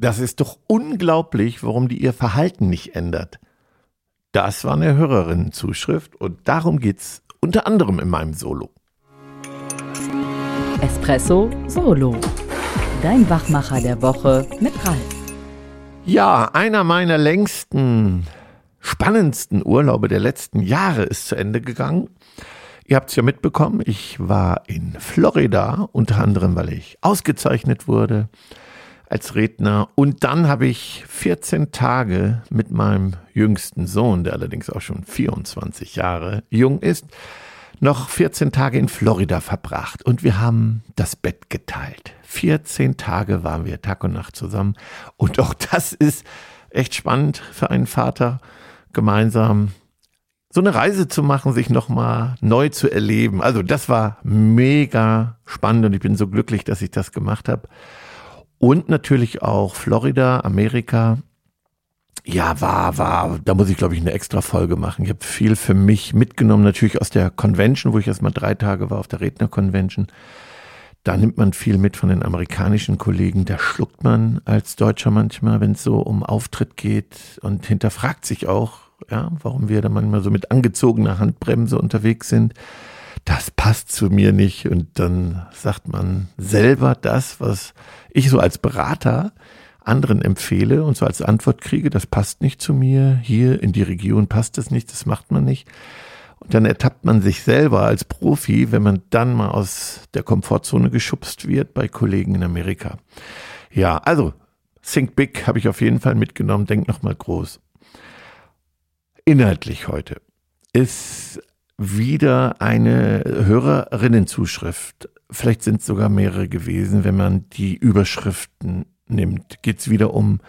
Das ist doch unglaublich, warum die ihr Verhalten nicht ändert. Das war eine Hörerinnenzuschrift und darum geht's unter anderem in meinem Solo. Espresso Solo. Dein Wachmacher der Woche mit Ralf. Ja, einer meiner längsten, spannendsten Urlaube der letzten Jahre ist zu Ende gegangen. Ihr habt es ja mitbekommen, ich war in Florida, unter anderem, weil ich ausgezeichnet wurde als Redner. Und dann habe ich 14 Tage mit meinem jüngsten Sohn, der allerdings auch schon 24 Jahre jung ist, noch 14 Tage in Florida verbracht. Und wir haben das Bett geteilt. 14 Tage waren wir Tag und Nacht zusammen. Und auch das ist echt spannend für einen Vater, gemeinsam so eine Reise zu machen, sich nochmal neu zu erleben. Also das war mega spannend und ich bin so glücklich, dass ich das gemacht habe. Und natürlich auch Florida, Amerika. Ja, war, war, da muss ich glaube ich eine extra Folge machen. Ich habe viel für mich mitgenommen, natürlich aus der Convention, wo ich erst mal drei Tage war auf der Redner-Convention. Da nimmt man viel mit von den amerikanischen Kollegen. Da schluckt man als Deutscher manchmal, wenn es so um Auftritt geht und hinterfragt sich auch, ja, warum wir da manchmal so mit angezogener Handbremse unterwegs sind das passt zu mir nicht. Und dann sagt man selber das, was ich so als Berater anderen empfehle und so als Antwort kriege, das passt nicht zu mir, hier in die Region passt es nicht, das macht man nicht. Und dann ertappt man sich selber als Profi, wenn man dann mal aus der Komfortzone geschubst wird bei Kollegen in Amerika. Ja, also Think Big habe ich auf jeden Fall mitgenommen, denk noch mal groß. Inhaltlich heute ist wieder eine Hörerinnenzuschrift. Vielleicht sind es sogar mehrere gewesen, wenn man die Überschriften nimmt. Geht es wieder um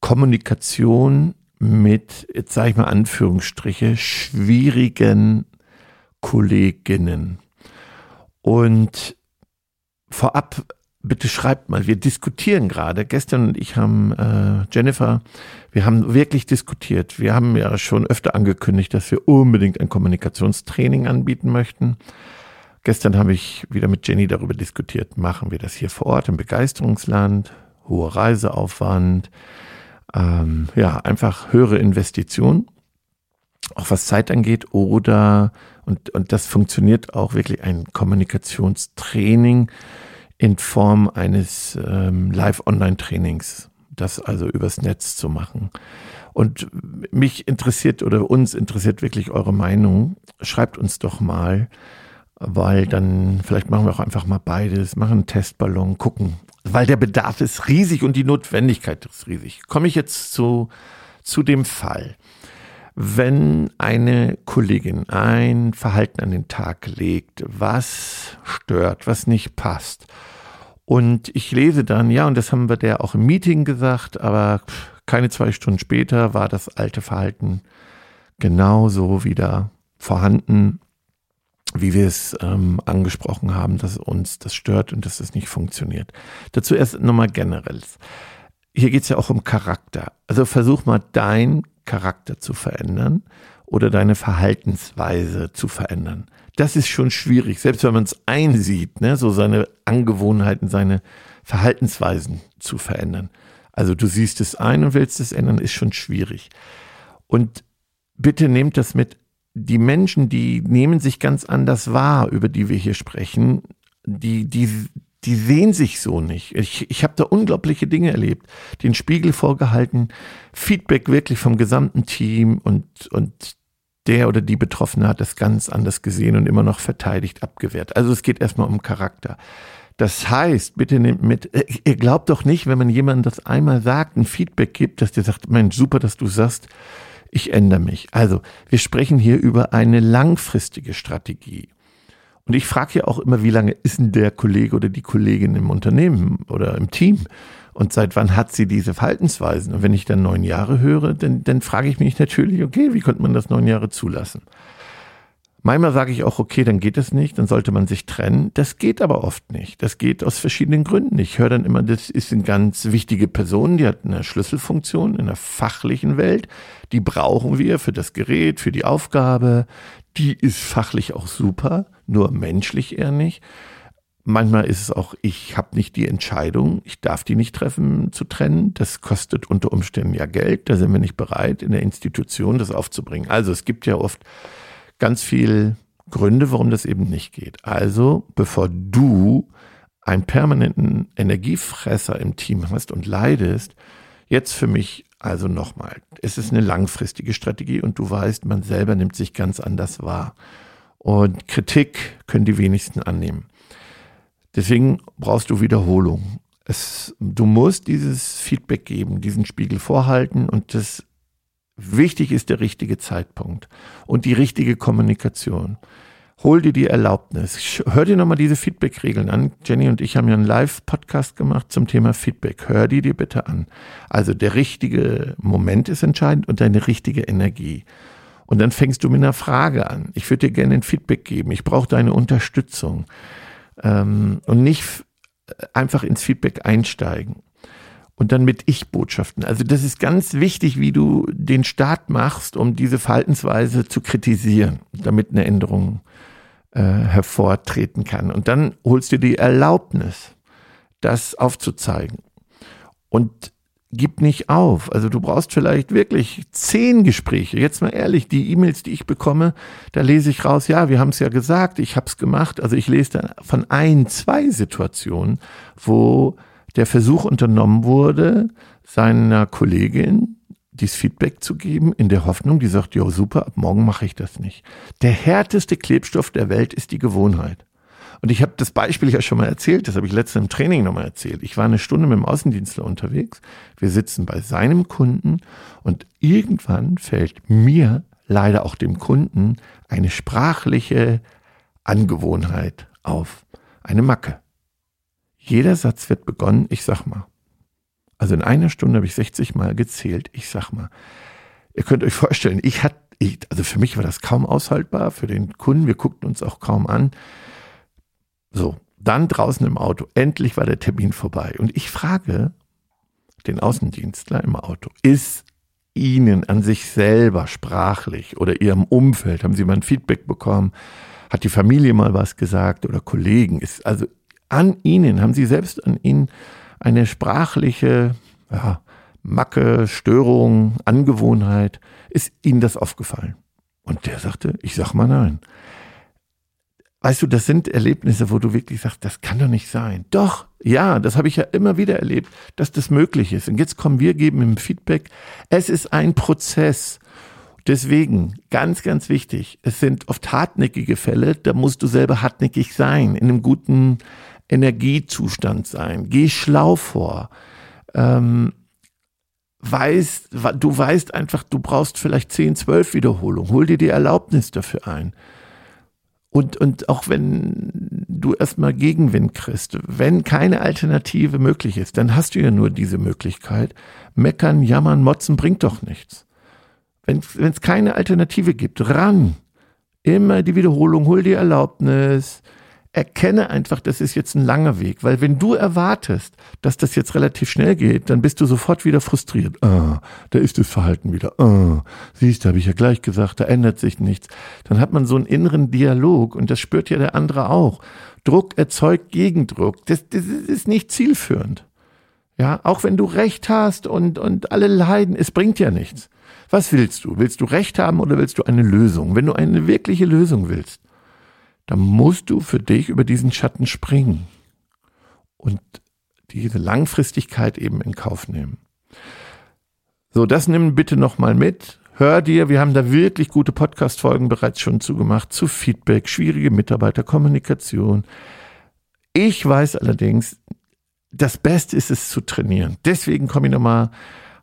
Kommunikation mit, jetzt sage ich mal Anführungsstriche, schwierigen Kolleginnen. Und vorab bitte schreibt mal, wir diskutieren gerade. Gestern und ich haben, äh, Jennifer, wir haben wirklich diskutiert. Wir haben ja schon öfter angekündigt, dass wir unbedingt ein Kommunikationstraining anbieten möchten. Gestern habe ich wieder mit Jenny darüber diskutiert, machen wir das hier vor Ort im Begeisterungsland, hoher Reiseaufwand, ähm, ja, einfach höhere Investitionen, auch was Zeit angeht, oder, und, und das funktioniert auch wirklich ein Kommunikationstraining, in Form eines ähm, Live-Online-Trainings, das also übers Netz zu machen. Und mich interessiert oder uns interessiert wirklich eure Meinung. Schreibt uns doch mal, weil dann vielleicht machen wir auch einfach mal beides, machen einen Testballon, gucken, weil der Bedarf ist riesig und die Notwendigkeit ist riesig. Komme ich jetzt zu, zu dem Fall wenn eine Kollegin ein Verhalten an den Tag legt, was stört, was nicht passt. Und ich lese dann, ja, und das haben wir der auch im Meeting gesagt, aber keine zwei Stunden später war das alte Verhalten genauso wieder vorhanden, wie wir es ähm, angesprochen haben, dass uns das stört und dass es nicht funktioniert. Dazu erst nochmal generell. Hier geht es ja auch um Charakter. Also versuch mal dein Charakter zu verändern oder deine Verhaltensweise zu verändern. Das ist schon schwierig, selbst wenn man es einsieht, ne, so seine Angewohnheiten, seine Verhaltensweisen zu verändern. Also du siehst es ein und willst es ändern, ist schon schwierig. Und bitte nehmt das mit. Die Menschen, die nehmen sich ganz anders wahr, über die wir hier sprechen. Die, die, die sehen sich so nicht. Ich, ich habe da unglaubliche Dinge erlebt. Den Spiegel vorgehalten, Feedback wirklich vom gesamten Team und, und der oder die Betroffene hat das ganz anders gesehen und immer noch verteidigt, abgewehrt. Also es geht erstmal um Charakter. Das heißt, bitte nehmt mit, äh, ihr glaubt doch nicht, wenn man jemandem das einmal sagt, ein Feedback gibt, dass der sagt, Mensch, super, dass du sagst, ich ändere mich. Also, wir sprechen hier über eine langfristige Strategie. Und ich frage ja auch immer, wie lange ist denn der Kollege oder die Kollegin im Unternehmen oder im Team? Und seit wann hat sie diese Verhaltensweisen? Und wenn ich dann neun Jahre höre, dann, dann frage ich mich natürlich, okay, wie konnte man das neun Jahre zulassen? Manchmal sage ich auch, okay, dann geht es nicht, dann sollte man sich trennen. Das geht aber oft nicht. Das geht aus verschiedenen Gründen. Ich höre dann immer, das ist eine ganz wichtige Person, die hat eine Schlüsselfunktion in der fachlichen Welt. Die brauchen wir für das Gerät, für die Aufgabe. Die ist fachlich auch super nur menschlich eher nicht. Manchmal ist es auch, ich habe nicht die Entscheidung, ich darf die nicht treffen, zu trennen. Das kostet unter Umständen ja Geld. Da sind wir nicht bereit, in der Institution das aufzubringen. Also es gibt ja oft ganz viel Gründe, warum das eben nicht geht. Also bevor du einen permanenten Energiefresser im Team hast und leidest, jetzt für mich also nochmal, es ist eine langfristige Strategie und du weißt, man selber nimmt sich ganz anders wahr. Und Kritik können die wenigsten annehmen. Deswegen brauchst du Wiederholung. Es, du musst dieses Feedback geben, diesen Spiegel vorhalten und das wichtig ist der richtige Zeitpunkt und die richtige Kommunikation. Hol dir die Erlaubnis. Hör dir nochmal diese Feedback-Regeln an. Jenny und ich haben ja einen Live-Podcast gemacht zum Thema Feedback. Hör die dir bitte an. Also der richtige Moment ist entscheidend und deine richtige Energie. Und dann fängst du mit einer Frage an. Ich würde dir gerne ein Feedback geben. Ich brauche deine Unterstützung ähm, und nicht einfach ins Feedback einsteigen. Und dann mit Ich-Botschaften. Also das ist ganz wichtig, wie du den Start machst, um diese Verhaltensweise zu kritisieren, damit eine Änderung äh, hervortreten kann. Und dann holst du die Erlaubnis, das aufzuzeigen. Und gib nicht auf. Also du brauchst vielleicht wirklich zehn Gespräche. Jetzt mal ehrlich, die E-Mails, die ich bekomme, da lese ich raus, ja, wir haben es ja gesagt, ich habe es gemacht. Also ich lese dann von ein, zwei Situationen, wo der Versuch unternommen wurde, seiner Kollegin dieses Feedback zu geben, in der Hoffnung, die sagt, ja super, ab morgen mache ich das nicht. Der härteste Klebstoff der Welt ist die Gewohnheit. Und ich habe das Beispiel ja schon mal erzählt, das habe ich letztens im Training nochmal erzählt. Ich war eine Stunde mit dem Außendienstler unterwegs. Wir sitzen bei seinem Kunden und irgendwann fällt mir, leider auch dem Kunden, eine sprachliche Angewohnheit auf. Eine Macke. Jeder Satz wird begonnen, ich sag mal. Also in einer Stunde habe ich 60 Mal gezählt, ich sag mal. Ihr könnt euch vorstellen, ich hatte, also für mich war das kaum aushaltbar, für den Kunden, wir guckten uns auch kaum an. So, dann draußen im Auto. Endlich war der Termin vorbei. Und ich frage den Außendienstler im Auto, ist Ihnen an sich selber sprachlich oder Ihrem Umfeld, haben Sie mal ein Feedback bekommen? Hat die Familie mal was gesagt oder Kollegen? Ist also an Ihnen, haben Sie selbst an Ihnen eine sprachliche ja, Macke, Störung, Angewohnheit? Ist Ihnen das aufgefallen? Und der sagte, ich sag mal nein. Weißt du, das sind Erlebnisse, wo du wirklich sagst, das kann doch nicht sein. Doch, ja, das habe ich ja immer wieder erlebt, dass das möglich ist. Und jetzt kommen wir, geben im Feedback. Es ist ein Prozess. Deswegen, ganz, ganz wichtig, es sind oft hartnäckige Fälle, da musst du selber hartnäckig sein, in einem guten Energiezustand sein. Geh schlau vor. Ähm, weißt, du weißt einfach, du brauchst vielleicht 10, 12 Wiederholungen. Hol dir die Erlaubnis dafür ein. Und, und auch wenn du erstmal Gegenwind kriegst, wenn keine Alternative möglich ist, dann hast du ja nur diese Möglichkeit. Meckern, jammern, motzen bringt doch nichts. Wenn es keine Alternative gibt, ran. Immer die Wiederholung, hol die Erlaubnis, erkenne einfach, das ist jetzt ein langer Weg, weil wenn du erwartest, dass das jetzt relativ schnell geht, dann bist du sofort wieder frustriert. Ah, da ist das Verhalten wieder. Ah, siehst, du, habe ich ja gleich gesagt, da ändert sich nichts. Dann hat man so einen inneren Dialog und das spürt ja der andere auch. Druck erzeugt Gegendruck. Das, das ist nicht zielführend. Ja, auch wenn du Recht hast und, und alle leiden, es bringt ja nichts. Was willst du? Willst du Recht haben oder willst du eine Lösung? Wenn du eine wirkliche Lösung willst, dann musst du für dich über diesen Schatten springen und diese Langfristigkeit eben in Kauf nehmen. So, das nimm bitte nochmal mit. Hör dir, wir haben da wirklich gute Podcast-Folgen bereits schon zugemacht zu Feedback, schwierige Mitarbeiterkommunikation. Ich weiß allerdings, das Beste ist es zu trainieren. Deswegen komme ich nochmal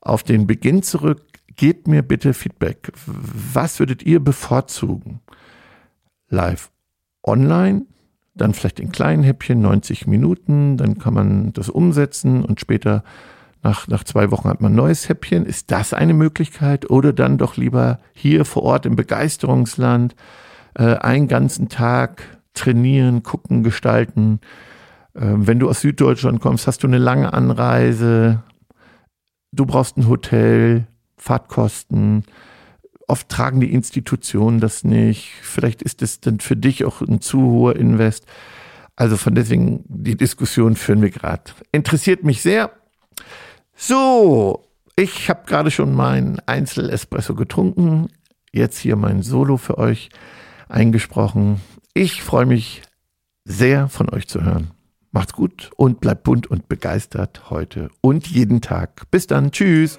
auf den Beginn zurück. Gebt mir bitte Feedback. Was würdet ihr bevorzugen? Live online, dann vielleicht in kleinen Häppchen, 90 Minuten, dann kann man das umsetzen und später nach, nach zwei Wochen hat man ein neues Häppchen. Ist das eine Möglichkeit? Oder dann doch lieber hier vor Ort im Begeisterungsland äh, einen ganzen Tag trainieren, gucken, gestalten. Äh, wenn du aus Süddeutschland kommst, hast du eine lange Anreise, du brauchst ein Hotel, Fahrtkosten, Oft tragen die Institutionen das nicht. Vielleicht ist es dann für dich auch ein zu hoher Invest. Also von deswegen, die Diskussion führen wir gerade. Interessiert mich sehr. So, ich habe gerade schon meinen Einzel-Espresso getrunken. Jetzt hier mein Solo für euch eingesprochen. Ich freue mich sehr von euch zu hören. Macht's gut und bleibt bunt und begeistert heute und jeden Tag. Bis dann. Tschüss.